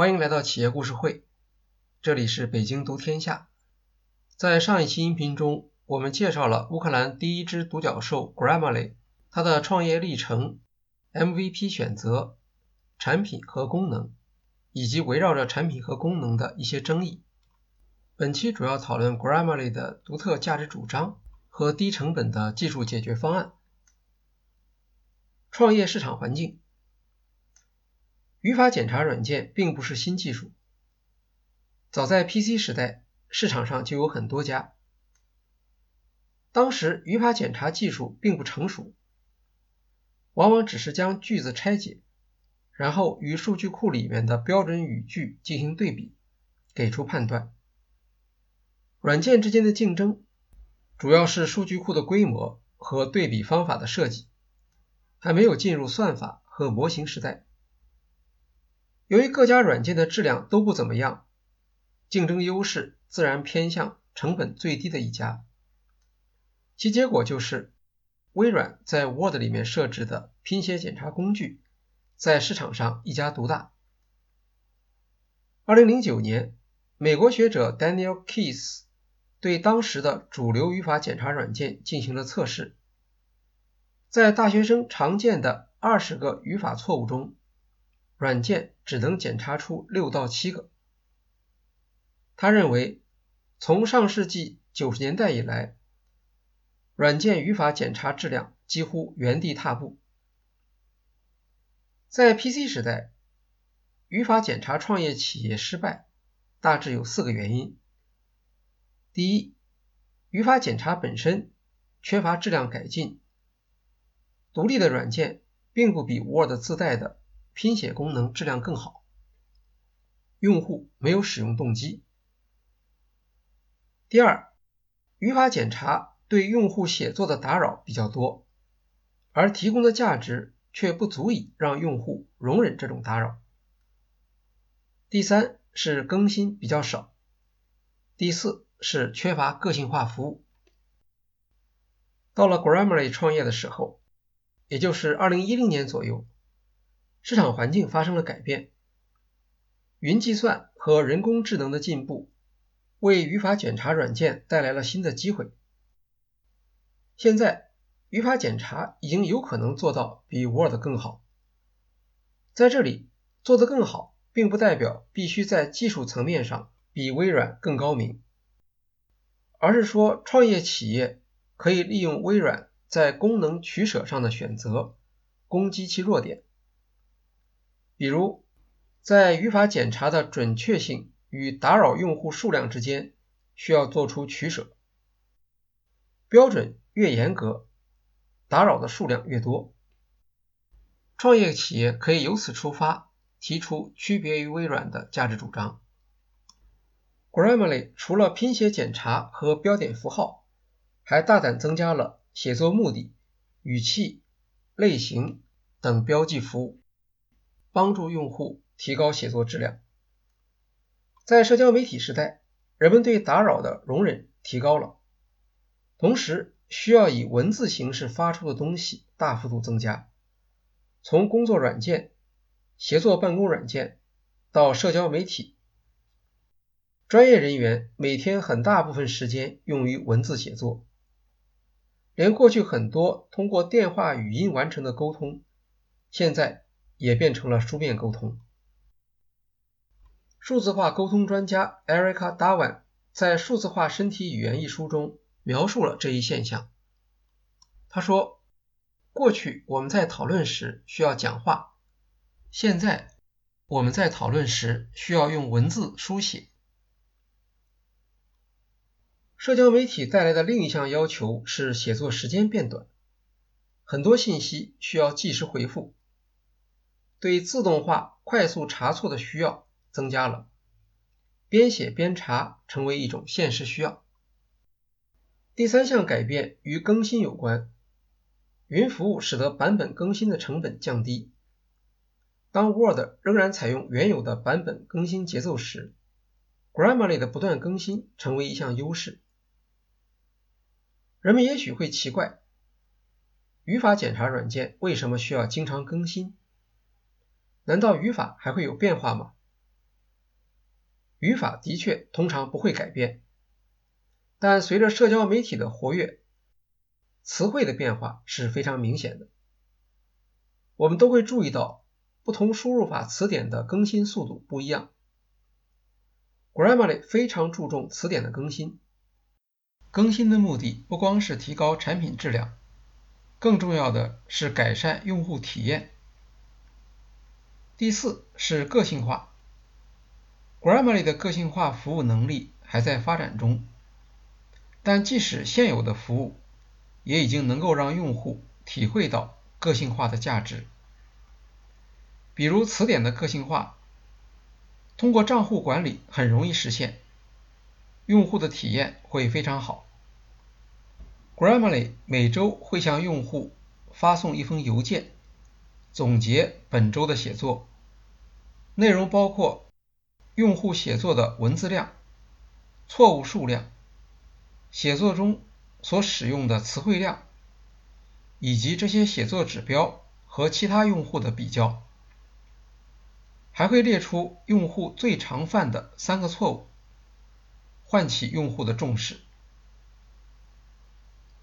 欢迎来到企业故事会，这里是北京读天下。在上一期音频中，我们介绍了乌克兰第一只独角兽 Grammarly，它的创业历程、MVP 选择、产品和功能，以及围绕着产品和功能的一些争议。本期主要讨论 Grammarly 的独特价值主张和低成本的技术解决方案。创业市场环境，语法检查软件并不是新技术，早在 PC 时代，市场上就有很多家。当时语法检查技术并不成熟，往往只是将句子拆解，然后与数据库里面的标准语句进行对比，给出判断。软件之间的竞争主要是数据库的规模和对比方法的设计。还没有进入算法和模型时代。由于各家软件的质量都不怎么样，竞争优势自然偏向成本最低的一家。其结果就是，微软在 Word 里面设置的拼写检查工具在市场上一家独大。二零零九年，美国学者 Daniel Keys 对当时的主流语法检查软件进行了测试。在大学生常见的二十个语法错误中，软件只能检查出六到七个。他认为，从上世纪九十年代以来，软件语法检查质量几乎原地踏步。在 PC 时代，语法检查创业企业失败大致有四个原因：第一，语法检查本身缺乏质量改进。独立的软件并不比 Word 自带的拼写功能质量更好，用户没有使用动机。第二，语法检查对用户写作的打扰比较多，而提供的价值却不足以让用户容忍这种打扰。第三是更新比较少，第四是缺乏个性化服务。到了 Grammarly 创业的时候。也就是二零一零年左右，市场环境发生了改变，云计算和人工智能的进步为语法检查软件带来了新的机会。现在，语法检查已经有可能做到比 Word 更好。在这里，做得更好，并不代表必须在技术层面上比微软更高明，而是说创业企业可以利用微软。在功能取舍上的选择，攻击其弱点。比如，在语法检查的准确性与打扰用户数量之间，需要做出取舍。标准越严格，打扰的数量越多。创业企业可以由此出发，提出区别于微软的价值主张。Grammarly 除了拼写检查和标点符号，还大胆增加了。写作目的、语气、类型等标记服务，帮助用户提高写作质量。在社交媒体时代，人们对打扰的容忍提高了，同时需要以文字形式发出的东西大幅度增加。从工作软件、协作办公软件到社交媒体，专业人员每天很大部分时间用于文字写作。连过去很多通过电话语音完成的沟通，现在也变成了书面沟通。数字化沟通专家 Erica Dawan 在《数字化身体语言》一书中描述了这一现象。他说：“过去我们在讨论时需要讲话，现在我们在讨论时需要用文字书写。”社交媒体带来的另一项要求是写作时间变短，很多信息需要即时回复，对自动化快速查错的需要增加了，边写边查成为一种现实需要。第三项改变与更新有关，云服务使得版本更新的成本降低。当 Word 仍然采用原有的版本更新节奏时，Grammarly 的不断更新成为一项优势。人们也许会奇怪，语法检查软件为什么需要经常更新？难道语法还会有变化吗？语法的确通常不会改变，但随着社交媒体的活跃，词汇的变化是非常明显的。我们都会注意到，不同输入法词典的更新速度不一样。Grammarly 非常注重词典的更新，更新的目的不光是提高产品质量，更重要的是改善用户体验。第四是个性化，Grammarly 的个性化服务能力还在发展中，但即使现有的服务，也已经能够让用户体会到个性化的价值。比如词典的个性化，通过账户管理很容易实现，用户的体验会非常好。Grammarly 每周会向用户发送一封邮件，总结本周的写作，内容包括用户写作的文字量、错误数量、写作中所使用的词汇量，以及这些写作指标和其他用户的比较。还会列出用户最常犯的三个错误，唤起用户的重视。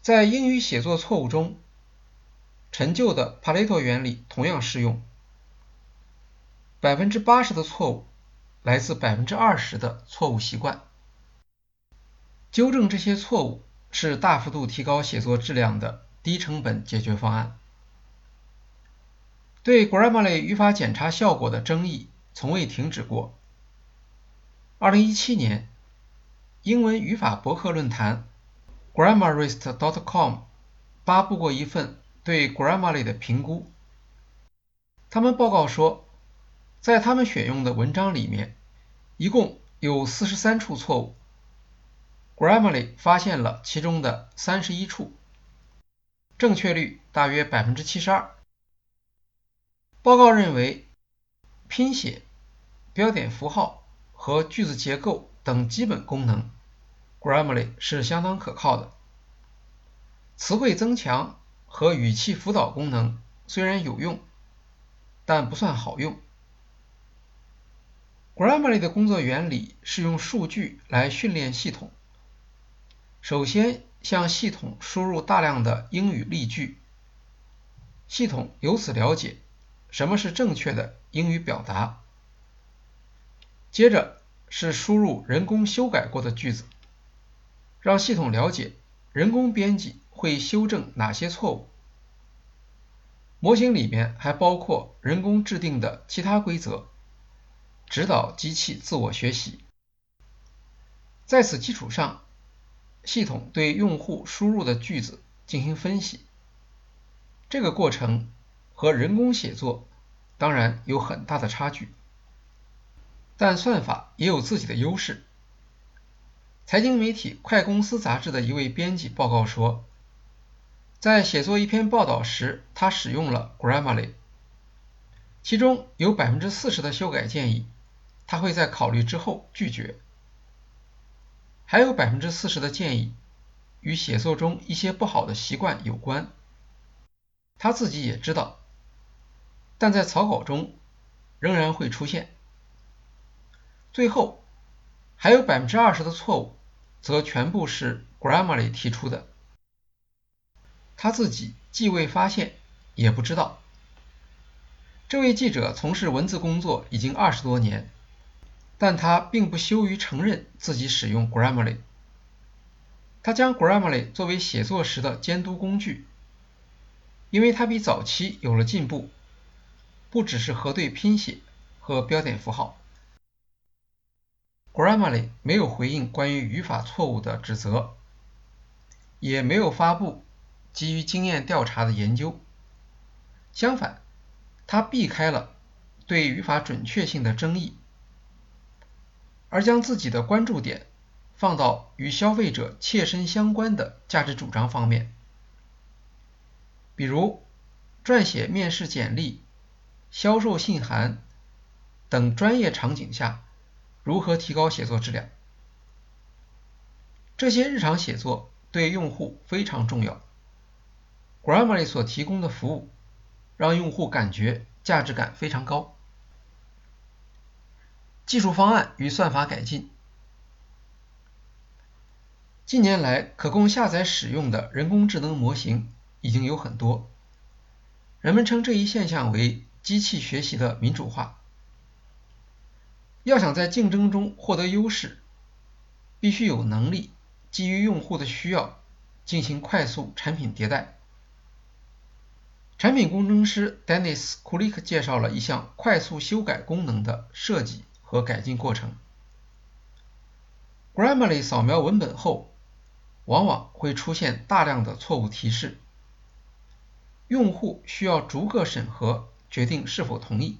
在英语写作错误中，陈旧的帕雷托原理同样适用。百分之八十的错误来自百分之二十的错误习惯。纠正这些错误是大幅度提高写作质量的低成本解决方案。对 Grammarly 语法检查效果的争议从未停止过。2017年，英文语法博客论坛 Grammarist.com 发布过一份对 Grammarly 的评估。他们报告说，在他们选用的文章里面，一共有43处错误，Grammarly 发现了其中的31处，正确率大约72%。报告认为，拼写、标点符号和句子结构等基本功能，Grammarly 是相当可靠的。词汇增强和语气辅导功能虽然有用，但不算好用。Grammarly 的工作原理是用数据来训练系统，首先向系统输入大量的英语例句，系统由此了解。什么是正确的英语表达？接着是输入人工修改过的句子，让系统了解人工编辑会修正哪些错误。模型里面还包括人工制定的其他规则，指导机器自我学习。在此基础上，系统对用户输入的句子进行分析。这个过程。和人工写作当然有很大的差距，但算法也有自己的优势。财经媒体《快公司》杂志的一位编辑报告说，在写作一篇报道时，他使用了 Grammarly，其中有百分之四十的修改建议，他会在考虑之后拒绝，还有百分之四十的建议与写作中一些不好的习惯有关，他自己也知道。但在草稿中仍然会出现。最后还有百分之二十的错误，则全部是 Grammarly 提出的，他自己既未发现也不知道。这位记者从事文字工作已经二十多年，但他并不羞于承认自己使用 Grammarly。他将 Grammarly 作为写作时的监督工具，因为它比早期有了进步。不只是核对拼写和标点符号，Grammarly 没有回应关于语法错误的指责，也没有发布基于经验调查的研究。相反，他避开了对语法准确性的争议，而将自己的关注点放到与消费者切身相关的价值主张方面，比如撰写面试简历。销售信函等专业场景下，如何提高写作质量？这些日常写作对用户非常重要。Grammarly 所提供的服务让用户感觉价值感非常高。技术方案与算法改进。近年来，可供下载使用的人工智能模型已经有很多，人们称这一现象为机器学习的民主化。要想在竞争中获得优势，必须有能力基于用户的需要进行快速产品迭代。产品工程师 Dennis Kulik 介绍了一项快速修改功能的设计和改进过程。Grammarly 扫描文本后，往往会出现大量的错误提示，用户需要逐个审核决定是否同意，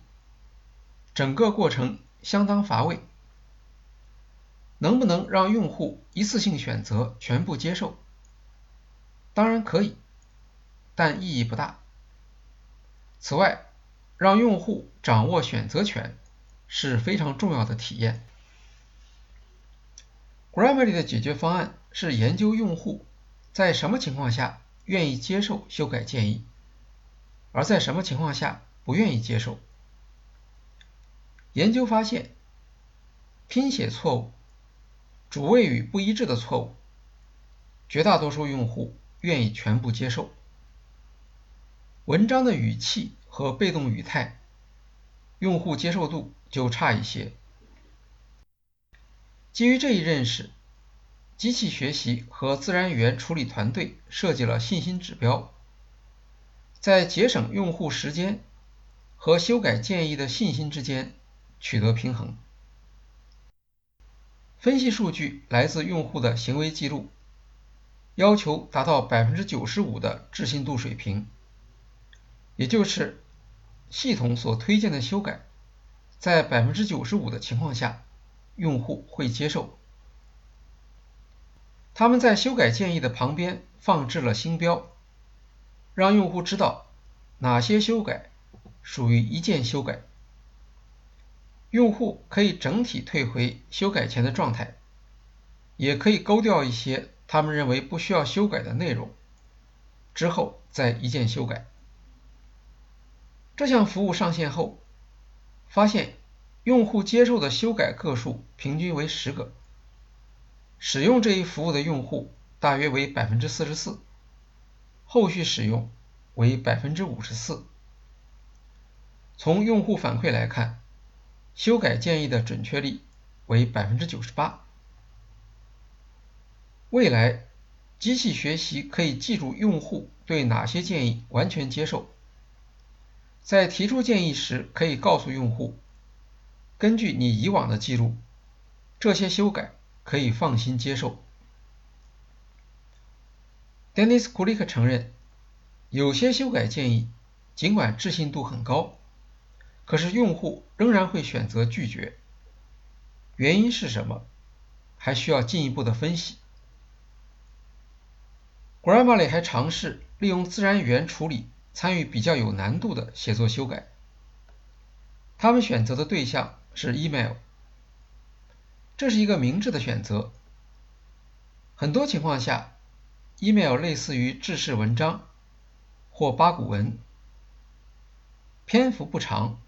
整个过程相当乏味。能不能让用户一次性选择全部接受？当然可以，但意义不大。此外，让用户掌握选择权是非常重要的体验。Grammarly 的解决方案是研究用户在什么情况下愿意接受修改建议，而在什么情况下不愿意接受。研究发现，拼写错误、主谓语不一致的错误，绝大多数用户愿意全部接受。文章的语气和被动语态，用户接受度就差一些。基于这一认识，机器学习和自然语言处理团队设计了信心指标，在节省用户时间和修改建议的信心之间取得平衡。分析数据来自用户的行为记录，要求达到百分之九十五的置信度水平。也就是系统所推荐的修改，在百分之九十五的情况下，用户会接受。他们在修改建议的旁边放置了星标，让用户知道哪些修改属于一键修改。用户可以整体退回修改前的状态，也可以勾掉一些他们认为不需要修改的内容，之后再一键修改。这项服务上线后，发现用户接受的修改个数平均为十个，使用这一服务的用户大约为百分之四十四，后续使用为百分之五十四。从用户反馈来看，修改建议的准确率为百分之九十八。未来，机器学习可以记住用户对哪些建议完全接受。在提出建议时，可以告诉用户，根据你以往的记录，这些修改可以放心接受。Dennis Kulik 承认，有些修改建议尽管置信度很高，可是用户仍然会选择拒绝。原因是什么？还需要进一步的分析。Grammarly 还尝试利用自然语言处理。参与比较有难度的写作修改，他们选择的对象是 email，这是一个明智的选择。很多情况下，email 类似于制式文章或八股文，篇幅不长，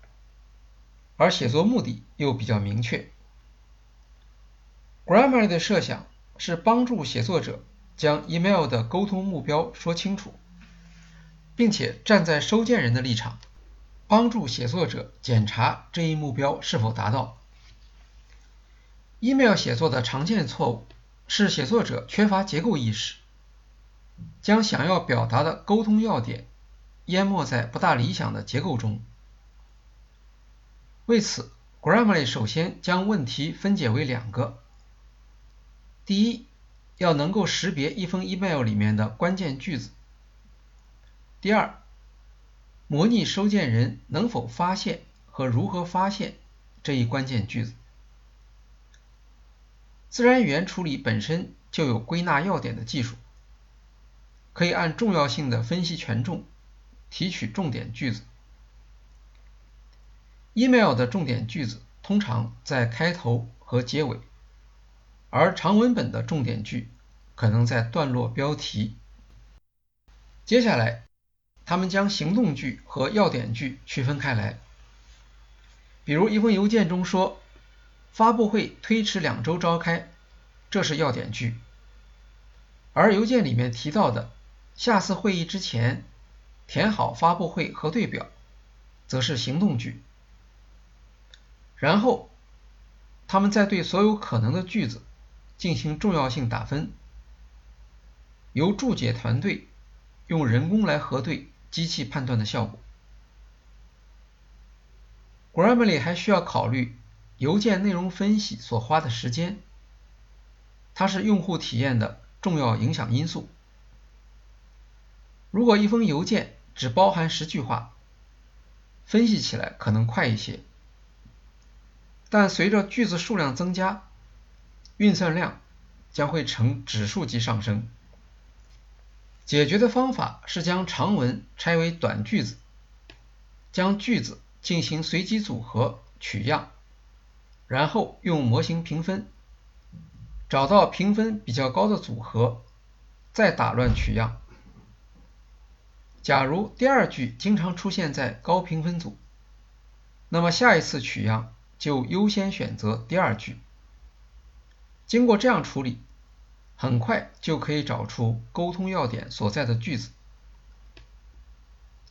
而写作目的又比较明确。Grammar 的设想是帮助写作者将 email 的沟通目标说清楚。并且站在收件人的立场，帮助写作者检查这一目标是否达到。email 写作的常见错误是写作者缺乏结构意识，将想要表达的沟通要点淹没在不大理想的结构中。为此，Grammarly 首先将问题分解为两个：第一，要能够识别一封 email 里面的关键句子。第二，模拟收件人能否发现和如何发现这一关键句子。自然语言处理本身就有归纳要点的技术，可以按重要性的分析权重，提取重点句子。email 的重点句子通常在开头和结尾，而长文本的重点句可能在段落标题。接下来。他们将行动句和要点句区分开来。比如一封邮件中说发布会推迟两周召开，这是要点句；而邮件里面提到的下次会议之前填好发布会核对表，则是行动句。然后，他们再对所有可能的句子进行重要性打分，由注解团队用人工来核对机器判断的效果。Grammarly 还需要考虑邮件内容分析所花的时间，它是用户体验的重要影响因素。如果一封邮件只包含十句话，分析起来可能快一些，但随着句子数量增加，运算量将会呈指数级上升。解决的方法是将长文拆为短句子，将句子。进行随机组合取样，然后用模型评分，找到评分比较高的组合，再打乱取样。假如第二句经常出现在高评分组，那么下一次取样就优先选择第二句。经过这样处理，很快就可以找出沟通要点所在的句子。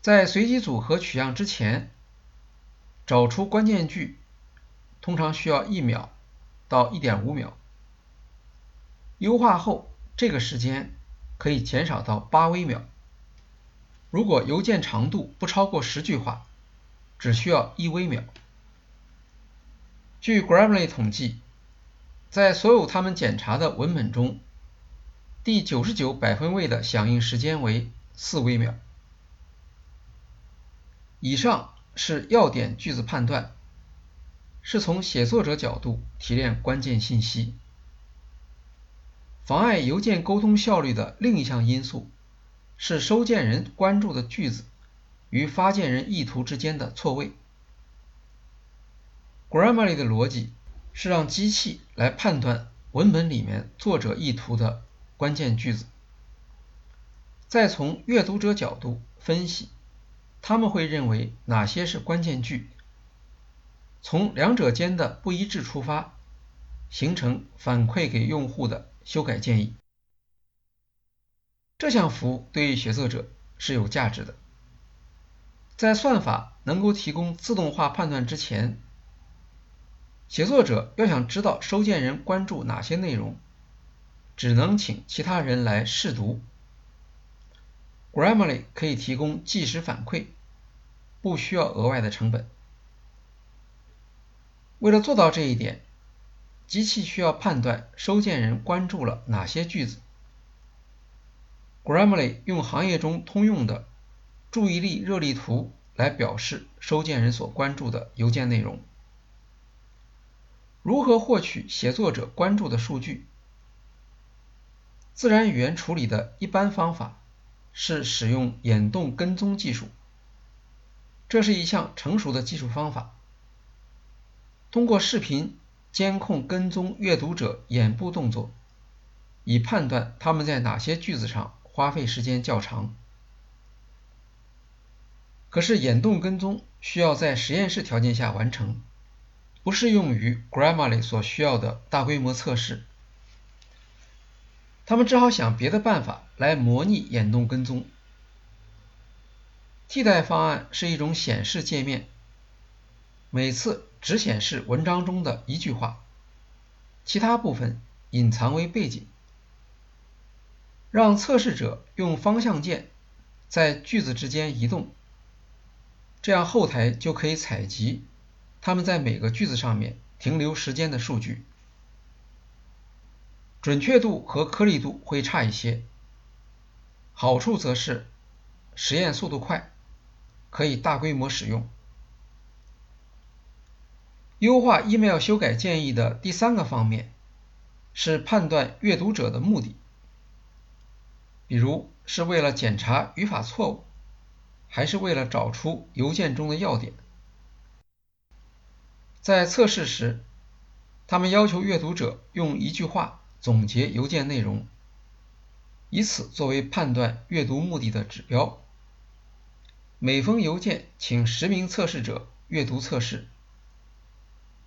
在随机组合取样之前。找出关键句通常需要一秒到一点五秒，优化后这个时间可以减少到八微秒。如果邮件长度不超过十句话，只需要一微秒。据 Grammarly 统计，在所有他们检查的文本中，第九十九百分位的响应时间为四微秒。以上。是要点句子判断，是从写作者角度提炼关键信息。妨碍邮件沟通效率的另一项因素是收件人关注的句子与发件人意图之间的错位。Grammarly 的逻辑是让机器来判断文本里面作者意图的关键句子，再从阅读者角度分析。他们会认为哪些是关键句？从两者间的不一致出发，形成反馈给用户的修改建议。这项服务对写作者是有价值的。在算法能够提供自动化判断之前，写作者要想知道收件人关注哪些内容，只能请其他人来试读。Grammarly 可以提供即时反馈，不需要额外的成本。为了做到这一点，机器需要判断收件人关注了哪些句子。Grammarly 用行业中通用的注意力热力图来表示收件人所关注的邮件内容。如何获取写作者关注的数据？自然语言处理的一般方法。是使用眼动跟踪技术，这是一项成熟的技术方法。通过视频监控跟踪阅读者眼部动作，以判断他们在哪些句子上花费时间较长。可是眼动跟踪需要在实验室条件下完成，不适用于 Grammarly 所需要的大规模测试。他们只好想别的办法来模拟眼动跟踪。替代方案是一种显示界面，每次只显示文章中的一句话，其他部分隐藏为背景，让测试者用方向键在句子之间移动，这样后台就可以采集他们在每个句子上面停留时间的数据。准确度和颗粒度会差一些，好处则是实验速度快，可以大规模使用。优化 email 修改建议的第三个方面是判断阅读者的目的，比如是为了检查语法错误，还是为了找出邮件中的要点。在测试时，他们要求阅读者用一句话。总结邮件内容，以此作为判断阅读目的的指标。每封邮件请十名测试者阅读测试，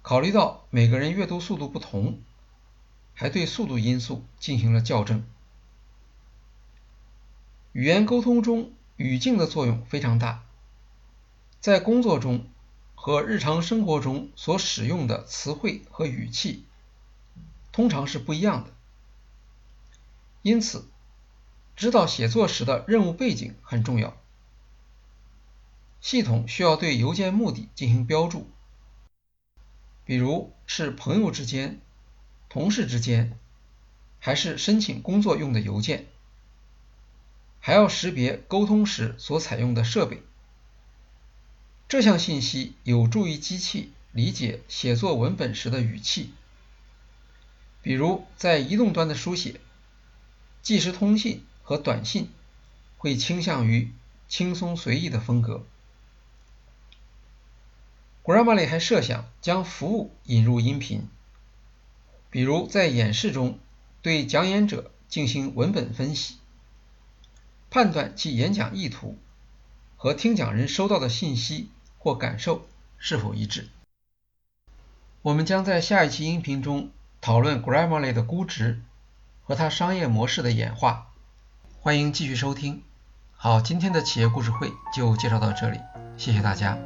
考虑到每个人阅读速度不同，还对速度因素进行了校正。语言沟通中，语境的作用非常大。在工作中和日常生活中所使用的词汇和语气，通常是不一样的。因此，知道写作时的任务背景很重要。系统需要对邮件目的进行标注，比如是朋友之间、同事之间，还是申请工作用的邮件。还要识别沟通时所采用的设备。这项信息有助于机器理解写作文本时的语气。比如，在移动端的书写，即时通信和短信会倾向于轻松随意的风格。Grammarly 还设想将服务引入音频，比如在演示中对讲演者进行文本分析。判断其演讲意图和听讲人收到的信息或感受是否一致。我们将在下一期音频中讨论 Grammarly 的估值和它商业模式的演化。欢迎继续收听。好，今天的企业故事会就介绍到这里，谢谢大家。